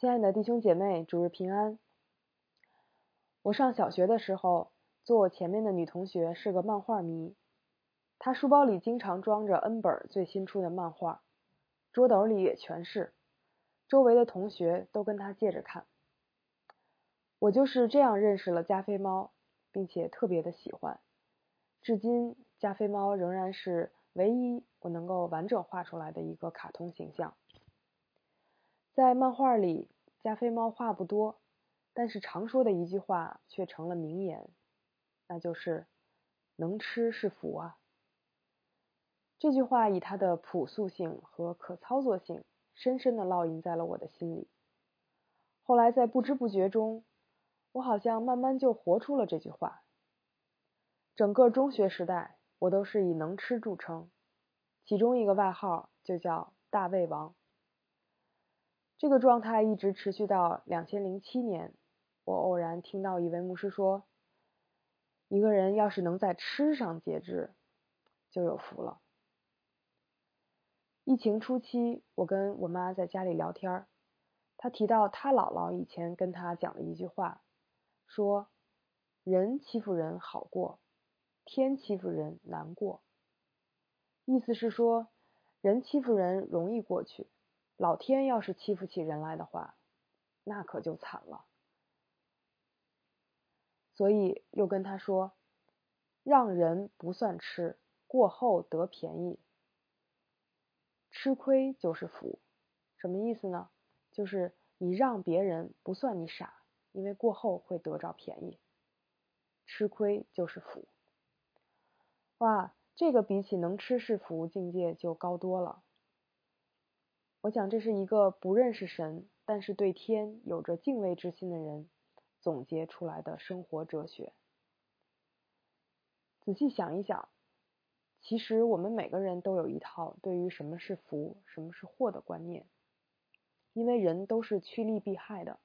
亲爱的弟兄姐妹，主日平安。我上小学的时候，坐我前面的女同学是个漫画迷，她书包里经常装着 N 本最新出的漫画，桌斗里也全是，周围的同学都跟她借着看。我就是这样认识了加菲猫，并且特别的喜欢。至今，加菲猫仍然是唯一我能够完整画出来的一个卡通形象。在漫画里，加菲猫话不多，但是常说的一句话却成了名言，那就是“能吃是福啊”。这句话以它的朴素性和可操作性，深深的烙印在了我的心里。后来在不知不觉中，我好像慢慢就活出了这句话。整个中学时代，我都是以能吃著称，其中一个外号就叫“大胃王”。这个状态一直持续到两千零七年，我偶然听到一位牧师说：“一个人要是能在吃上节制，就有福了。”疫情初期，我跟我妈在家里聊天，她提到她姥姥以前跟她讲的一句话，说：“人欺负人好过，天欺负人难过。”意思是说，人欺负人容易过去。老天要是欺负起人来的话，那可就惨了。所以又跟他说，让人不算吃，过后得便宜。吃亏就是福，什么意思呢？就是你让别人不算你傻，因为过后会得着便宜。吃亏就是福。哇，这个比起能吃是福境界就高多了。我想，这是一个不认识神，但是对天有着敬畏之心的人总结出来的生活哲学。仔细想一想，其实我们每个人都有一套对于什么是福、什么是祸的观念，因为人都是趋利避害的。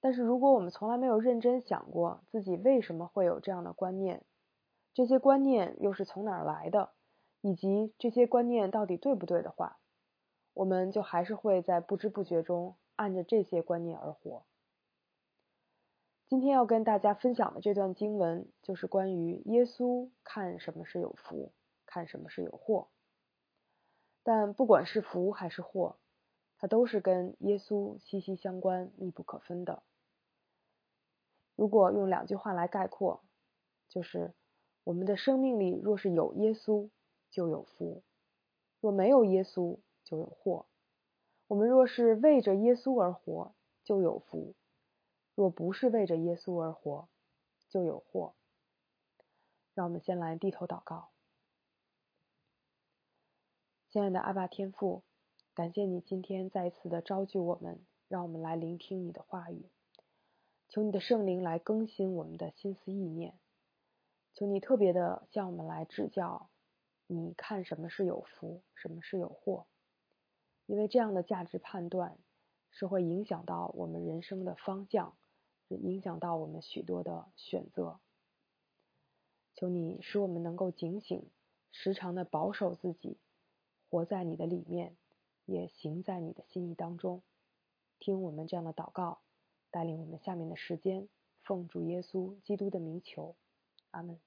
但是，如果我们从来没有认真想过自己为什么会有这样的观念，这些观念又是从哪儿来的，以及这些观念到底对不对的话，我们就还是会在不知不觉中按着这些观念而活。今天要跟大家分享的这段经文，就是关于耶稣看什么是有福，看什么是有祸。但不管是福还是祸，它都是跟耶稣息息相关、密不可分的。如果用两句话来概括，就是我们的生命里若是有耶稣，就有福；若没有耶稣，就有祸。我们若是为着耶稣而活，就有福；若不是为着耶稣而活，就有祸。让我们先来低头祷告。亲爱的阿爸天父，感谢你今天再一次的召集我们，让我们来聆听你的话语。求你的圣灵来更新我们的心思意念。求你特别的向我们来指教，你看什么是有福，什么是有祸。因为这样的价值判断是会影响到我们人生的方向，影响到我们许多的选择。求你使我们能够警醒，时常的保守自己，活在你的里面，也行在你的心意当中。听我们这样的祷告，带领我们下面的时间，奉主耶稣基督的名求，阿门。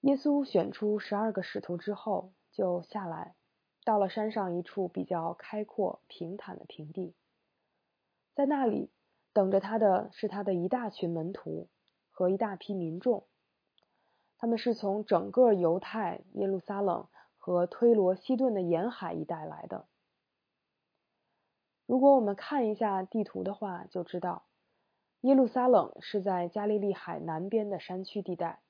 耶稣选出十二个使徒之后。就下来，到了山上一处比较开阔、平坦的平地，在那里等着他的是他的一大群门徒和一大批民众，他们是从整个犹太、耶路撒冷和推罗、西顿的沿海一带来的。如果我们看一下地图的话，就知道耶路撒冷是在加利利海南边的山区地带，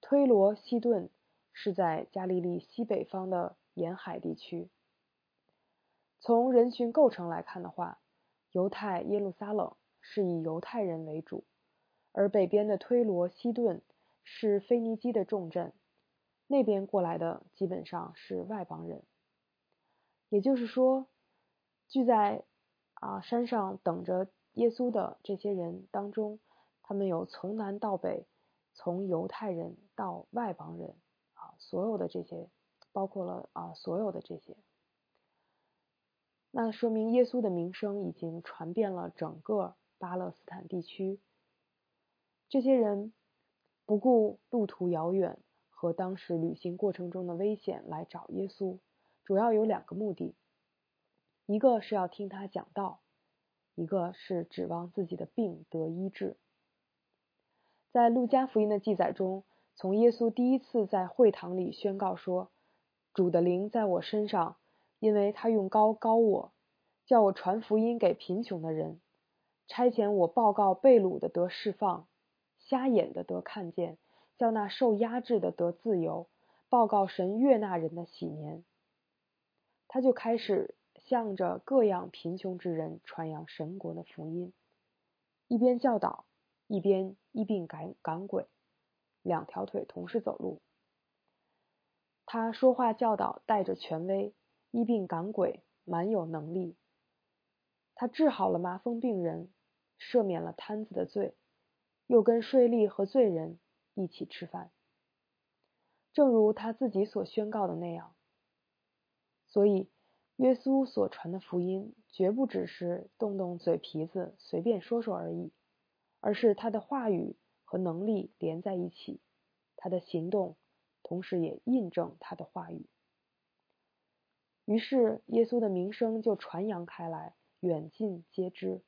推罗、西顿。是在加利利西北方的沿海地区。从人群构成来看的话，犹太耶路撒冷是以犹太人为主，而北边的推罗西顿是腓尼基的重镇，那边过来的基本上是外邦人。也就是说，聚在啊山上等着耶稣的这些人当中，他们有从南到北，从犹太人到外邦人。所有的这些，包括了啊，所有的这些，那说明耶稣的名声已经传遍了整个巴勒斯坦地区。这些人不顾路途遥远和当时旅行过程中的危险来找耶稣，主要有两个目的：一个是要听他讲道，一个是指望自己的病得医治。在路加福音的记载中，从耶稣第一次在会堂里宣告说：“主的灵在我身上，因为他用高高我，叫我传福音给贫穷的人，差遣我报告被掳的得释放，瞎眼的得看见，叫那受压制的得自由，报告神悦纳人的喜年。”他就开始向着各样贫穷之人传扬神国的福音，一边教导。一边一并赶赶鬼，两条腿同时走路。他说话教导带着权威，医病赶鬼，蛮有能力。他治好了麻风病人，赦免了摊子的罪，又跟税吏和罪人一起吃饭。正如他自己所宣告的那样。所以，耶稣所传的福音绝不只是动动嘴皮子随便说说而已。而是他的话语和能力连在一起，他的行动同时也印证他的话语。于是耶稣的名声就传扬开来，远近皆知，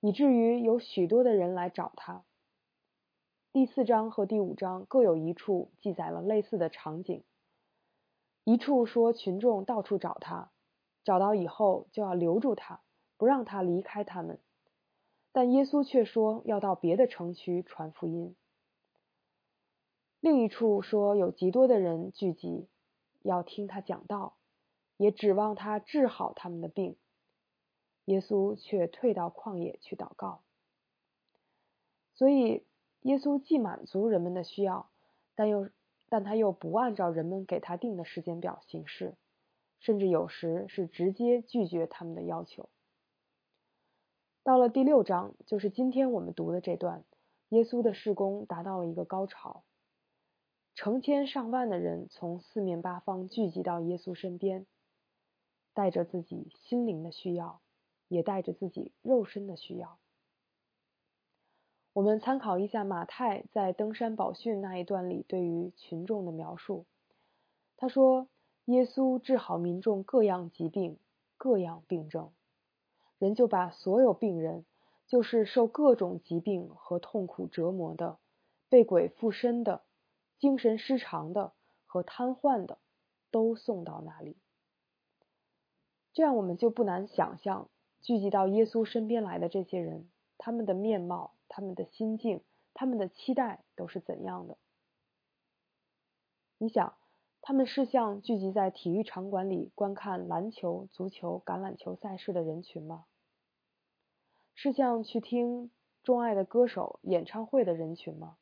以至于有许多的人来找他。第四章和第五章各有一处记载了类似的场景，一处说群众到处找他，找到以后就要留住他，不让他离开他们。但耶稣却说要到别的城区传福音。另一处说有极多的人聚集，要听他讲道，也指望他治好他们的病。耶稣却退到旷野去祷告。所以，耶稣既满足人们的需要，但又但他又不按照人们给他定的时间表行事，甚至有时是直接拒绝他们的要求。到了第六章，就是今天我们读的这段，耶稣的事工达到了一个高潮。成千上万的人从四面八方聚集到耶稣身边，带着自己心灵的需要，也带着自己肉身的需要。我们参考一下马太在登山宝训那一段里对于群众的描述。他说：“耶稣治好民众各样疾病、各样病症。”人就把所有病人，就是受各种疾病和痛苦折磨的、被鬼附身的、精神失常的和瘫痪的，都送到那里。这样我们就不难想象，聚集到耶稣身边来的这些人，他们的面貌、他们的心境、他们的期待都是怎样的？你想，他们是像聚集在体育场馆里观看篮球、足球、橄榄球赛事的人群吗？是像去听钟爱的歌手演唱会的人群吗？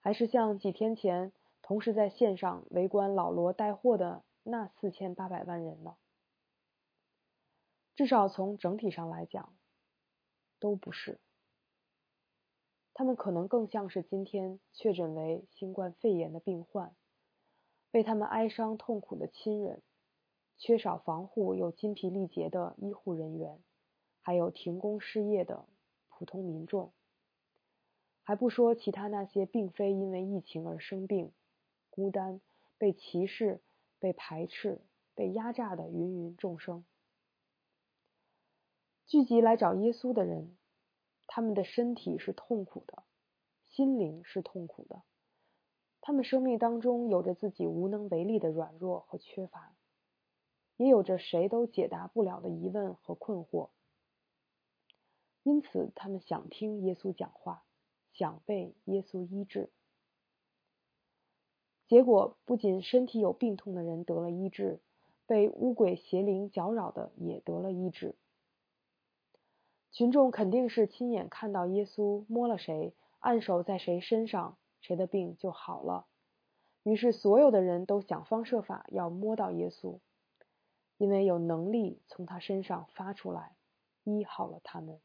还是像几天前同时在线上围观老罗带货的那四千八百万人呢？至少从整体上来讲，都不是。他们可能更像是今天确诊为新冠肺炎的病患。为他们哀伤痛苦的亲人，缺少防护又筋疲力竭的医护人员，还有停工失业的普通民众，还不说其他那些并非因为疫情而生病、孤单、被歧视、被排斥、被压榨的芸芸众生。聚集来找耶稣的人，他们的身体是痛苦的，心灵是痛苦的。他们生命当中有着自己无能为力的软弱和缺乏，也有着谁都解答不了的疑问和困惑。因此，他们想听耶稣讲话，想被耶稣医治。结果，不仅身体有病痛的人得了医治，被污鬼邪灵搅扰的也得了医治。群众肯定是亲眼看到耶稣摸了谁，按手在谁身上。谁的病就好了，于是所有的人都想方设法要摸到耶稣，因为有能力从他身上发出来，医好了他们。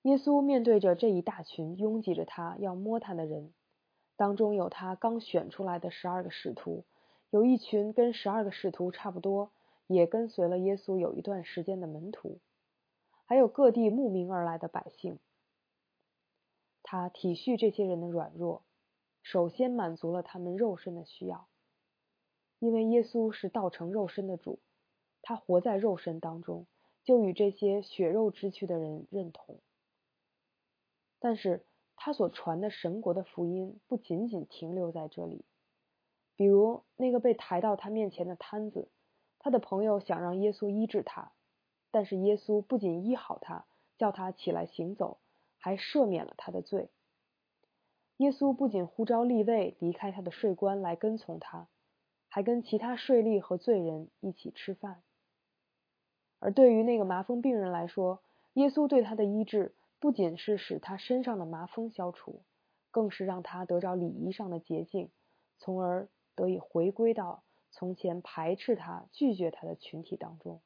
耶稣面对着这一大群拥挤着他要摸他的人，当中有他刚选出来的十二个使徒，有一群跟十二个使徒差不多，也跟随了耶稣有一段时间的门徒，还有各地慕名而来的百姓。他体恤这些人的软弱，首先满足了他们肉身的需要，因为耶稣是道成肉身的主，他活在肉身当中，就与这些血肉之躯的人认同。但是他所传的神国的福音不仅仅停留在这里。比如那个被抬到他面前的摊子，他的朋友想让耶稣医治他，但是耶稣不仅医好他，叫他起来行走，还赦免了他的罪。耶稣不仅呼召利位离开他的税关来跟从他，还跟其他税吏和罪人一起吃饭。而对于那个麻风病人来说，耶稣对他的医治不仅是使他身上的麻风消除，更是让他得着礼仪上的洁净，从而。得以回归到从前排斥他、拒绝他的群体当中。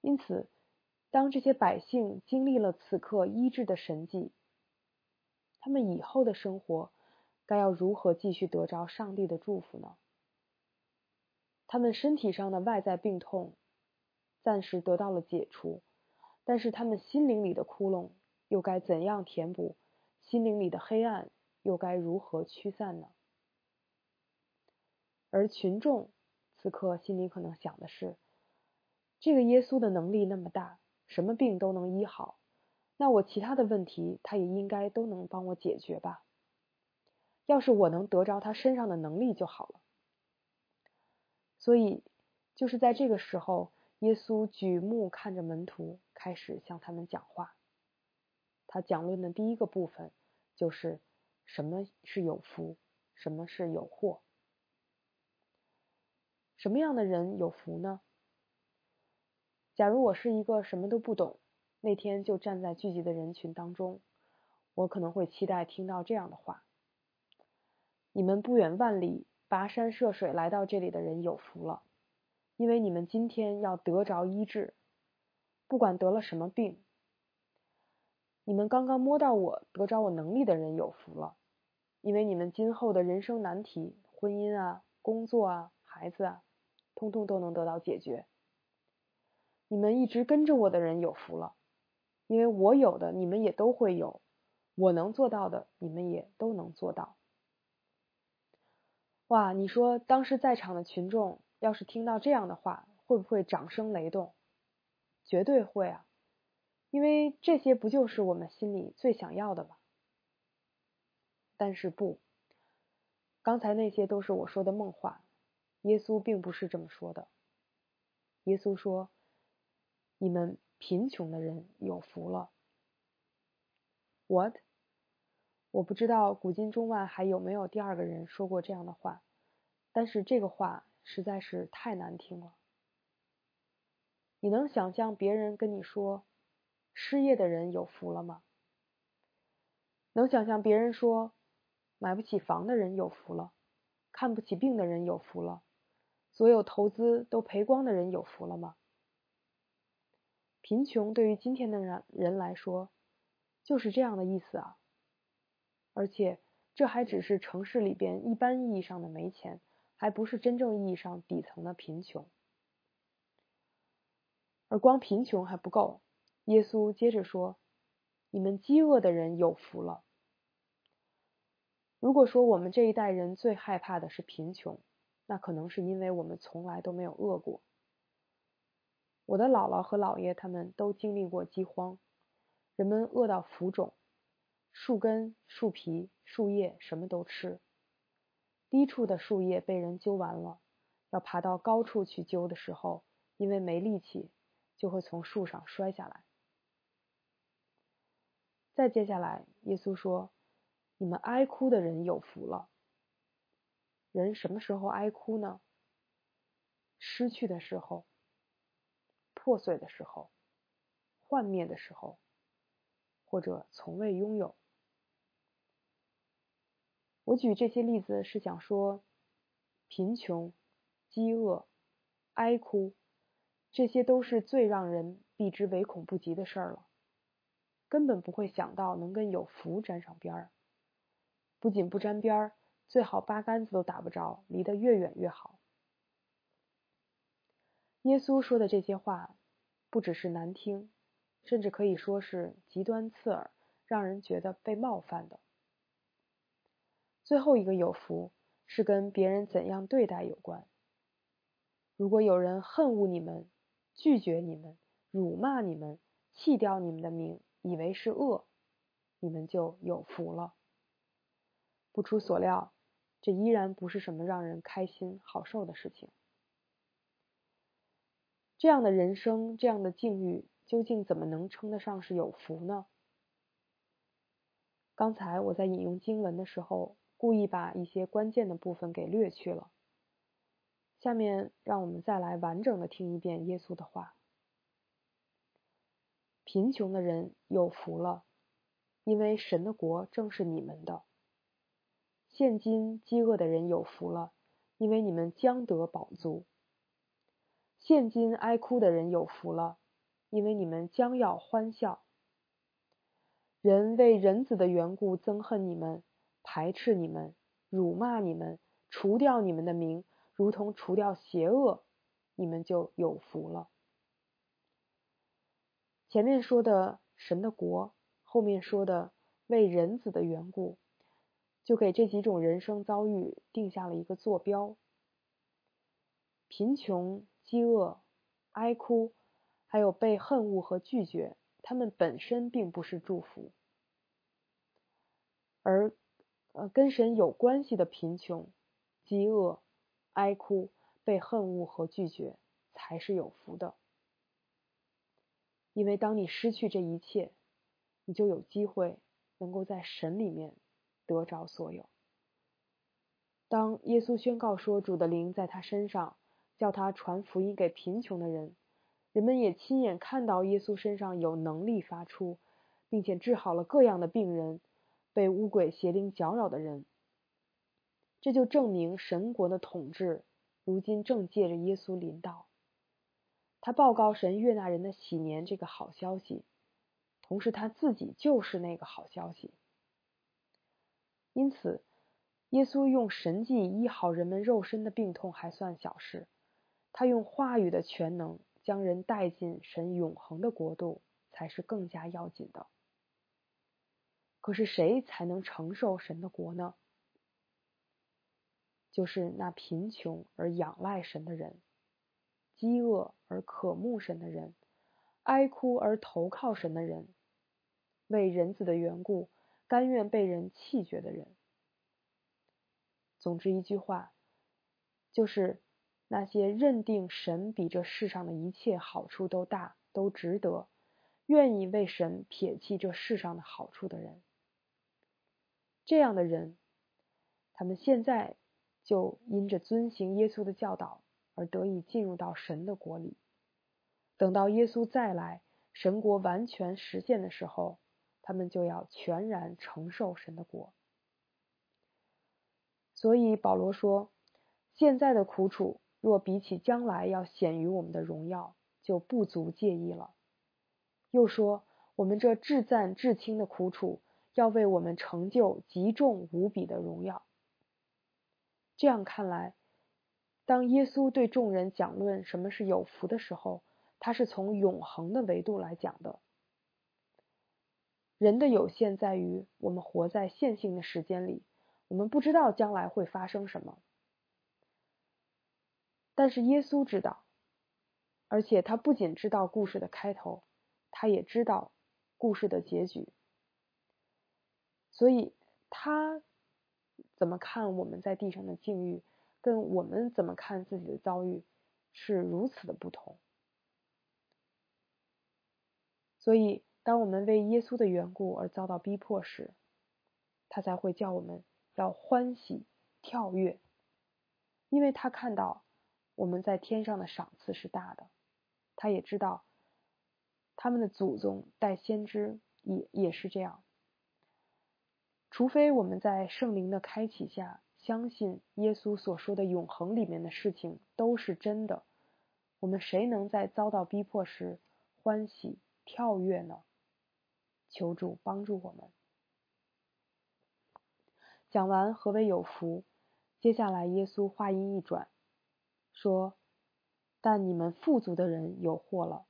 因此，当这些百姓经历了此刻医治的神迹，他们以后的生活该要如何继续得着上帝的祝福呢？他们身体上的外在病痛暂时得到了解除，但是他们心灵里的窟窿又该怎样填补？心灵里的黑暗又该如何驱散呢？而群众此刻心里可能想的是：这个耶稣的能力那么大，什么病都能医好，那我其他的问题他也应该都能帮我解决吧？要是我能得着他身上的能力就好了。所以，就是在这个时候，耶稣举目看着门徒，开始向他们讲话。他讲论的第一个部分就是什么是有福，什么是有祸。什么样的人有福呢？假如我是一个什么都不懂，那天就站在聚集的人群当中，我可能会期待听到这样的话：你们不远万里跋山涉水来到这里的人有福了，因为你们今天要得着医治，不管得了什么病。你们刚刚摸到我得着我能力的人有福了，因为你们今后的人生难题，婚姻啊、工作啊、孩子啊。通通都能得到解决。你们一直跟着我的人有福了，因为我有的你们也都会有，我能做到的你们也都能做到。哇，你说当时在场的群众要是听到这样的话，会不会掌声雷动？绝对会啊，因为这些不就是我们心里最想要的吗？但是不，刚才那些都是我说的梦话。耶稣并不是这么说的。耶稣说：“你们贫穷的人有福了。” What？我不知道古今中外还有没有第二个人说过这样的话，但是这个话实在是太难听了。你能想象别人跟你说失业的人有福了吗？能想象别人说买不起房的人有福了，看不起病的人有福了？所有投资都赔光的人有福了吗？贫穷对于今天的人人来说，就是这样的意思啊。而且这还只是城市里边一般意义上的没钱，还不是真正意义上底层的贫穷。而光贫穷还不够，耶稣接着说：“你们饥饿的人有福了。”如果说我们这一代人最害怕的是贫穷，那可能是因为我们从来都没有饿过。我的姥姥和姥爷他们都经历过饥荒，人们饿到浮肿，树根、树皮、树叶什么都吃。低处的树叶被人揪完了，要爬到高处去揪的时候，因为没力气，就会从树上摔下来。再接下来，耶稣说：“你们哀哭的人有福了。”人什么时候哀哭呢？失去的时候，破碎的时候，幻灭的时候，或者从未拥有。我举这些例子是想说，贫穷、饥饿、哀哭，这些都是最让人避之唯恐不及的事儿了，根本不会想到能跟有福沾上边儿。不仅不沾边儿。最好八竿子都打不着，离得越远越好。耶稣说的这些话，不只是难听，甚至可以说是极端刺耳，让人觉得被冒犯的。最后一个有福是跟别人怎样对待有关。如果有人恨恶你们，拒绝你们，辱骂你们，弃掉你们的名，以为是恶，你们就有福了。不出所料，这依然不是什么让人开心好受的事情。这样的人生，这样的境遇，究竟怎么能称得上是有福呢？刚才我在引用经文的时候，故意把一些关键的部分给略去了。下面让我们再来完整的听一遍耶稣的话：贫穷的人有福了，因为神的国正是你们的。现今饥饿的人有福了，因为你们将得饱足；现今哀哭的人有福了，因为你们将要欢笑。人为人子的缘故憎恨你们，排斥你们，辱骂你们，除掉你们的名，如同除掉邪恶，你们就有福了。前面说的神的国，后面说的为人子的缘故。就给这几种人生遭遇定下了一个坐标：贫穷、饥饿、哀哭，还有被恨恶和拒绝，他们本身并不是祝福；而呃跟神有关系的贫穷、饥饿、哀哭、被恨恶和拒绝，才是有福的。因为当你失去这一切，你就有机会能够在神里面。得着所有。当耶稣宣告说主的灵在他身上，叫他传福音给贫穷的人，人们也亲眼看到耶稣身上有能力发出，并且治好了各样的病人，被污鬼邪灵搅扰的人。这就证明神国的统治如今正借着耶稣临到。他报告神悦纳人的喜年这个好消息，同时他自己就是那个好消息。因此，耶稣用神迹医好人们肉身的病痛还算小事，他用话语的全能将人带进神永恒的国度才是更加要紧的。可是谁才能承受神的国呢？就是那贫穷而仰赖神的人，饥饿而渴慕神的人，哀哭而投靠神的人，为人子的缘故。甘愿被人弃绝的人，总之一句话，就是那些认定神比这世上的一切好处都大、都值得，愿意为神撇弃这世上的好处的人。这样的人，他们现在就因着遵行耶稣的教导而得以进入到神的国里。等到耶稣再来，神国完全实现的时候。他们就要全然承受神的国，所以保罗说：“现在的苦楚，若比起将来要显于我们的荣耀，就不足介意了。”又说：“我们这至赞至轻的苦楚，要为我们成就极重无比的荣耀。”这样看来，当耶稣对众人讲论什么是有福的时候，他是从永恒的维度来讲的。人的有限在于，我们活在线性的时间里，我们不知道将来会发生什么。但是耶稣知道，而且他不仅知道故事的开头，他也知道故事的结局。所以，他怎么看我们在地上的境遇，跟我们怎么看自己的遭遇，是如此的不同。所以。当我们为耶稣的缘故而遭到逼迫时，他才会叫我们要欢喜跳跃，因为他看到我们在天上的赏赐是大的，他也知道他们的祖宗带先知也也是这样。除非我们在圣灵的开启下相信耶稣所说的永恒里面的事情都是真的，我们谁能在遭到逼迫时欢喜跳跃呢？求助帮助我们。讲完何为有福，接下来，耶稣话音一转，说：“但你们富足的人有祸了，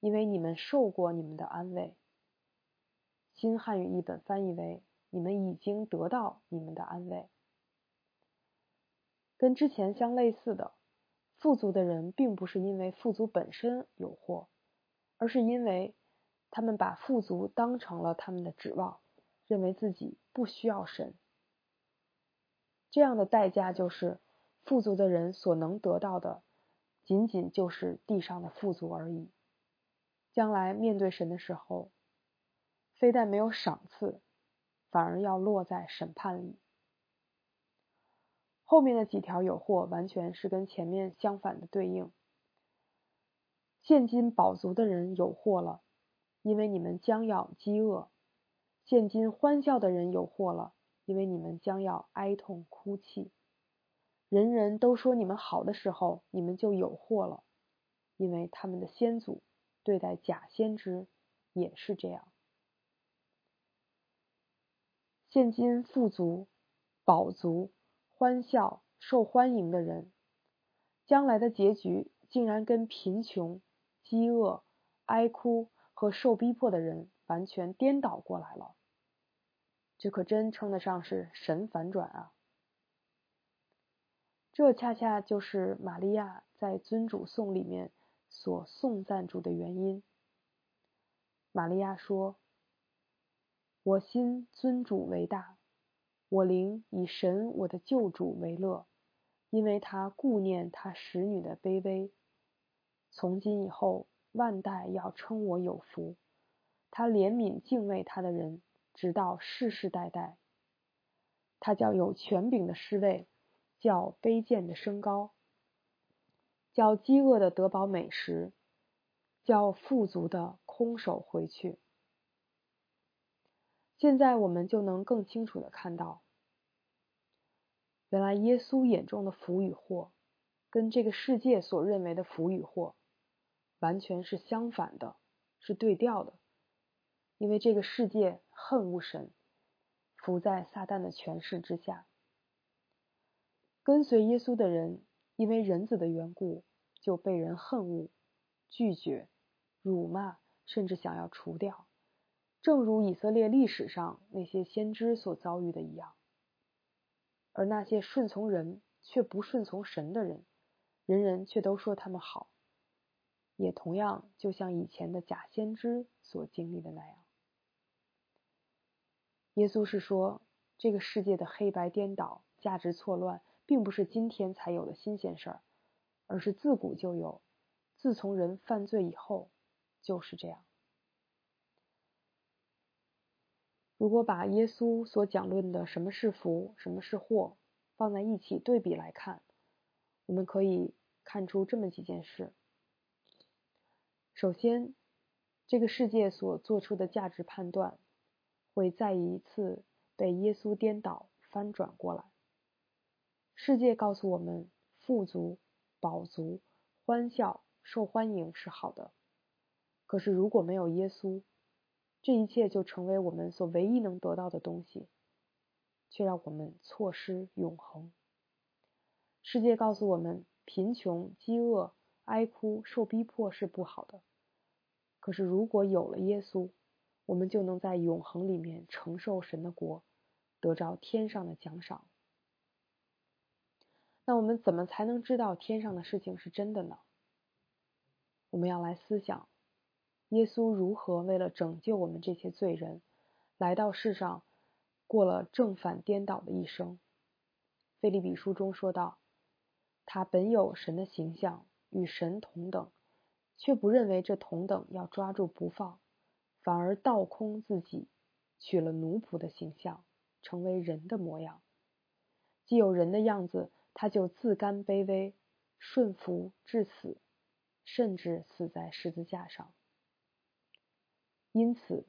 因为你们受过你们的安慰。”新汉语译本翻译为：“你们已经得到你们的安慰。”跟之前相类似的，富足的人并不是因为富足本身有祸，而是因为他们把富足当成了他们的指望，认为自己不需要神。这样的代价就是，富足的人所能得到的，仅仅就是地上的富足而已。将来面对神的时候，非但没有赏赐，反而要落在审判里。后面的几条有祸，完全是跟前面相反的对应。现今饱足的人有祸了，因为你们将要饥饿；现今欢笑的人有祸了，因为你们将要哀痛哭泣。人人都说你们好的时候，你们就有祸了，因为他们的先祖对待假先知也是这样。现今富足、饱足。欢笑、受欢迎的人，将来的结局竟然跟贫穷、饥饿、哀哭和受逼迫的人完全颠倒过来了。这可真称得上是神反转啊！这恰恰就是玛利亚在尊主颂里面所颂赞主的原因。玛利亚说：“我心尊主为大。”我灵以神我的救主为乐，因为他顾念他使女的卑微。从今以后，万代要称我有福。他怜悯敬畏他的人，直到世世代代。他叫有权柄的侍卫，叫卑贱的升高，叫饥饿的得饱美食，叫富足的空手回去。现在我们就能更清楚的看到，原来耶稣眼中的福与祸，跟这个世界所认为的福与祸，完全是相反的，是对调的。因为这个世界恨恶神，伏在撒旦的权势之下。跟随耶稣的人，因为人子的缘故，就被人恨恶、拒绝、辱骂，甚至想要除掉。正如以色列历史上那些先知所遭遇的一样，而那些顺从人却不顺从神的人，人人却都说他们好，也同样就像以前的假先知所经历的那样。耶稣是说，这个世界的黑白颠倒、价值错乱，并不是今天才有的新鲜事儿，而是自古就有，自从人犯罪以后就是这样。如果把耶稣所讲论的什么是福，什么是祸放在一起对比来看，我们可以看出这么几件事。首先，这个世界所做出的价值判断会再一次被耶稣颠倒翻转过来。世界告诉我们，富足、饱足、欢笑、受欢迎是好的，可是如果没有耶稣，这一切就成为我们所唯一能得到的东西，却让我们错失永恒。世界告诉我们，贫穷、饥饿、哀哭、受逼迫是不好的。可是，如果有了耶稣，我们就能在永恒里面承受神的国，得着天上的奖赏。那我们怎么才能知道天上的事情是真的呢？我们要来思想。耶稣如何为了拯救我们这些罪人，来到世上，过了正反颠倒的一生？菲利比书中说道：“他本有神的形象，与神同等，却不认为这同等要抓住不放，反而倒空自己，取了奴仆的形象，成为人的模样。既有人的样子，他就自甘卑微，顺服至死，甚至死在十字架上。”因此，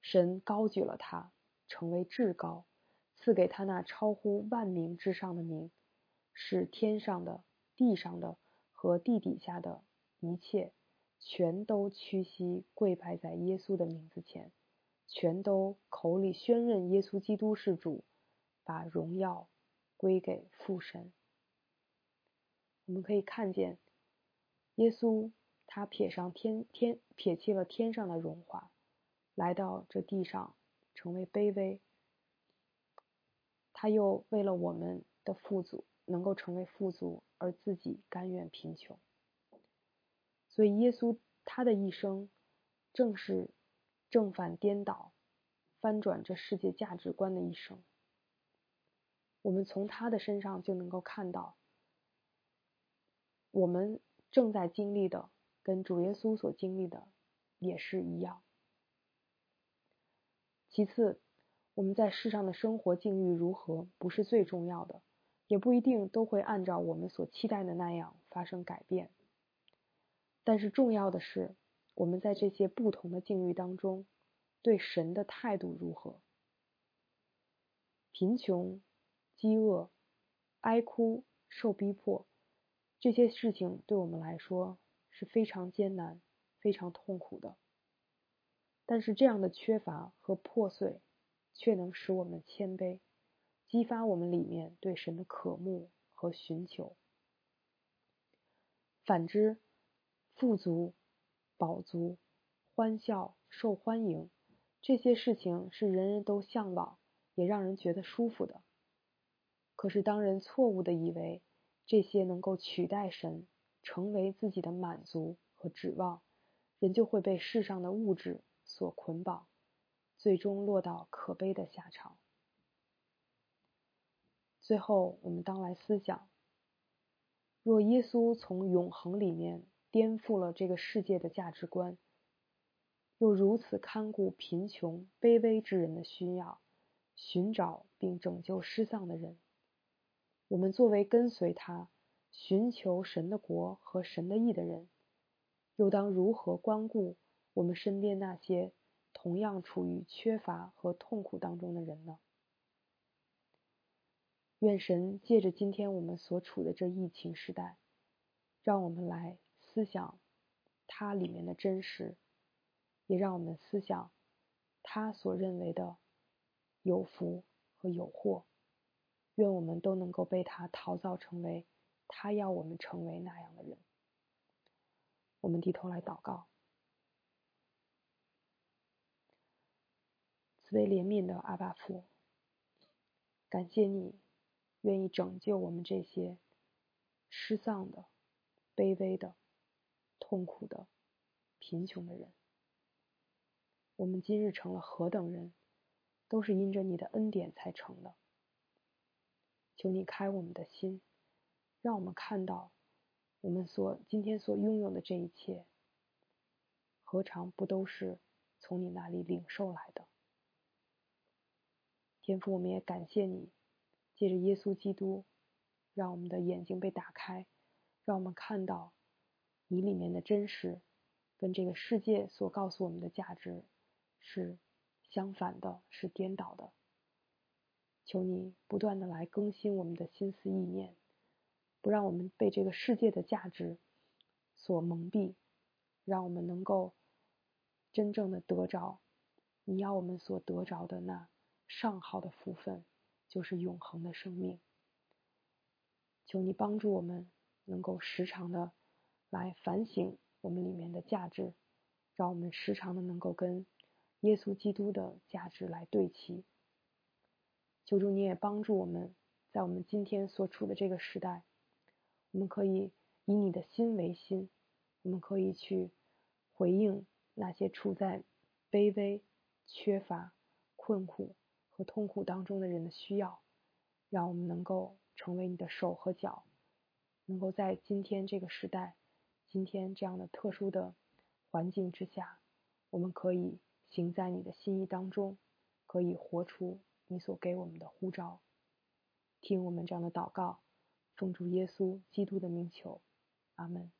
神高举了他，成为至高，赐给他那超乎万名之上的名，使天上的、地上的和地底下的一切，全都屈膝跪拜在耶稣的名字前，全都口里宣认耶稣基督是主，把荣耀、归给父神。我们可以看见，耶稣他撇上天天撇弃了天上的荣华，来到这地上成为卑微。他又为了我们的富足，能够成为富足，而自己甘愿贫穷。所以，耶稣他的一生，正是正反颠倒、翻转这世界价值观的一生。我们从他的身上就能够看到，我们正在经历的，跟主耶稣所经历的也是一样。其次，我们在世上的生活境遇如何，不是最重要的，也不一定都会按照我们所期待的那样发生改变。但是重要的是，我们在这些不同的境遇当中，对神的态度如何？贫穷、饥饿、哀哭、受逼迫，这些事情对我们来说是非常艰难、非常痛苦的。但是这样的缺乏和破碎。却能使我们谦卑，激发我们里面对神的渴慕和寻求。反之，富足、饱足、欢笑、受欢迎，这些事情是人人都向往，也让人觉得舒服的。可是，当人错误的以为这些能够取代神，成为自己的满足和指望，人就会被世上的物质所捆绑。最终落到可悲的下场。最后，我们当来思想：若耶稣从永恒里面颠覆了这个世界的价值观，又如此看顾贫穷卑微之人的需要，寻找并拯救失丧的人，我们作为跟随他、寻求神的国和神的义的人，又当如何关顾我们身边那些？同样处于缺乏和痛苦当中的人呢？愿神借着今天我们所处的这疫情时代，让我们来思想它里面的真实，也让我们思想他所认为的有福和有祸。愿我们都能够被他陶造成为他要我们成为那样的人。我们低头来祷告。慈悲怜悯的阿爸父，感谢你愿意拯救我们这些失丧的、卑微的、痛苦的、贫穷的人。我们今日成了何等人，都是因着你的恩典才成的。求你开我们的心，让我们看到我们所今天所拥有的这一切，何尝不都是从你那里领受来的？天父，我们也感谢你，借着耶稣基督，让我们的眼睛被打开，让我们看到你里面的真实，跟这个世界所告诉我们的价值是相反的，是颠倒的。求你不断的来更新我们的心思意念，不让我们被这个世界的价值所蒙蔽，让我们能够真正的得着你要我们所得着的那。上好的福分就是永恒的生命。求你帮助我们，能够时常的来反省我们里面的价值，让我们时常的能够跟耶稣基督的价值来对齐。求主你也帮助我们，在我们今天所处的这个时代，我们可以以你的心为心，我们可以去回应那些处在卑微、缺乏、困苦。和痛苦当中的人的需要，让我们能够成为你的手和脚，能够在今天这个时代，今天这样的特殊的环境之下，我们可以行在你的心意当中，可以活出你所给我们的呼召。听我们这样的祷告，奉主耶稣基督的名求，阿门。